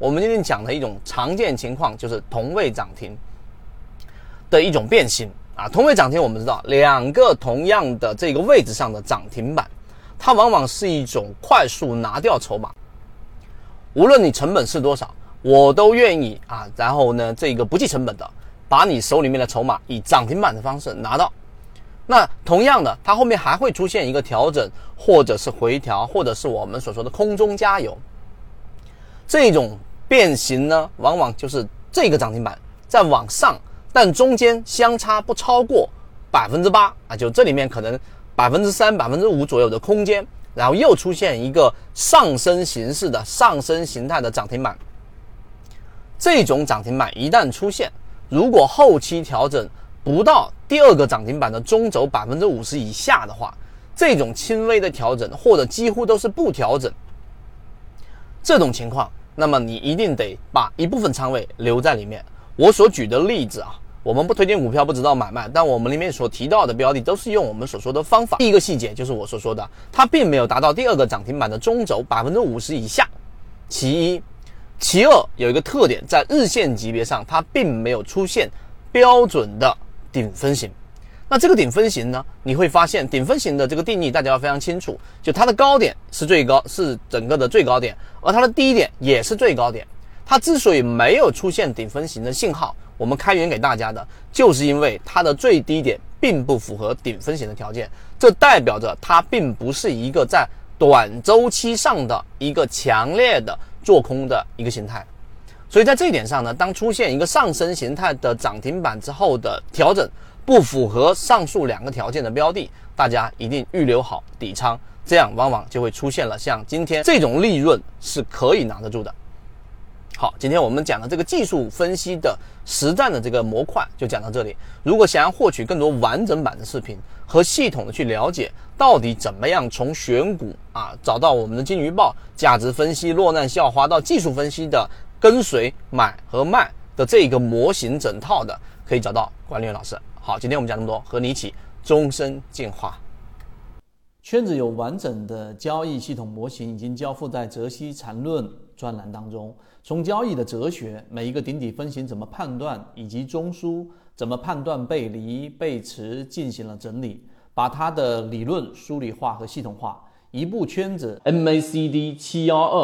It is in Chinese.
我们今天讲的一种常见情况就是同位涨停的一种变形啊。同位涨停，我们知道两个同样的这个位置上的涨停板，它往往是一种快速拿掉筹码。无论你成本是多少，我都愿意啊。然后呢，这个不计成本的，把你手里面的筹码以涨停板的方式拿到。那同样的，它后面还会出现一个调整，或者是回调，或者是我们所说的空中加油。这种变形呢，往往就是这个涨停板在往上，但中间相差不超过百分之八啊，就这里面可能百分之三、百分之五左右的空间，然后又出现一个上升形式的上升形态的涨停板。这种涨停板一旦出现，如果后期调整，不到第二个涨停板的中轴百分之五十以下的话，这种轻微的调整或者几乎都是不调整，这种情况，那么你一定得把一部分仓位留在里面。我所举的例子啊，我们不推荐股票，不知道买卖，但我们里面所提到的标的都是用我们所说的方法。第一个细节就是我所说的，它并没有达到第二个涨停板的中轴百分之五十以下。其一，其二有一个特点，在日线级别上，它并没有出现标准的。顶分型，那这个顶分型呢？你会发现顶分型的这个定义大家要非常清楚，就它的高点是最高，是整个的最高点，而它的低点也是最高点。它之所以没有出现顶分型的信号，我们开源给大家的，就是因为它的最低点并不符合顶分型的条件，这代表着它并不是一个在短周期上的一个强烈的做空的一个形态。所以在这一点上呢，当出现一个上升形态的涨停板之后的调整不符合上述两个条件的标的，大家一定预留好底仓，这样往往就会出现了像今天这种利润是可以拿得住的。好，今天我们讲的这个技术分析的实战的这个模块就讲到这里。如果想要获取更多完整版的视频和系统的去了解到底怎么样从选股啊找到我们的金鱼报、价值分析、落难校花到技术分析的。跟随买和卖的这个模型整套的，可以找到管理员老师。好，今天我们讲这么多，和你一起终身进化。圈子有完整的交易系统模型，已经交付在《泽西缠论》专栏当中。从交易的哲学，每一个顶底分型怎么判断，以及中枢怎么判断背离背驰，进行了整理，把它的理论梳理化和系统化。一部圈子 MACD 七幺二。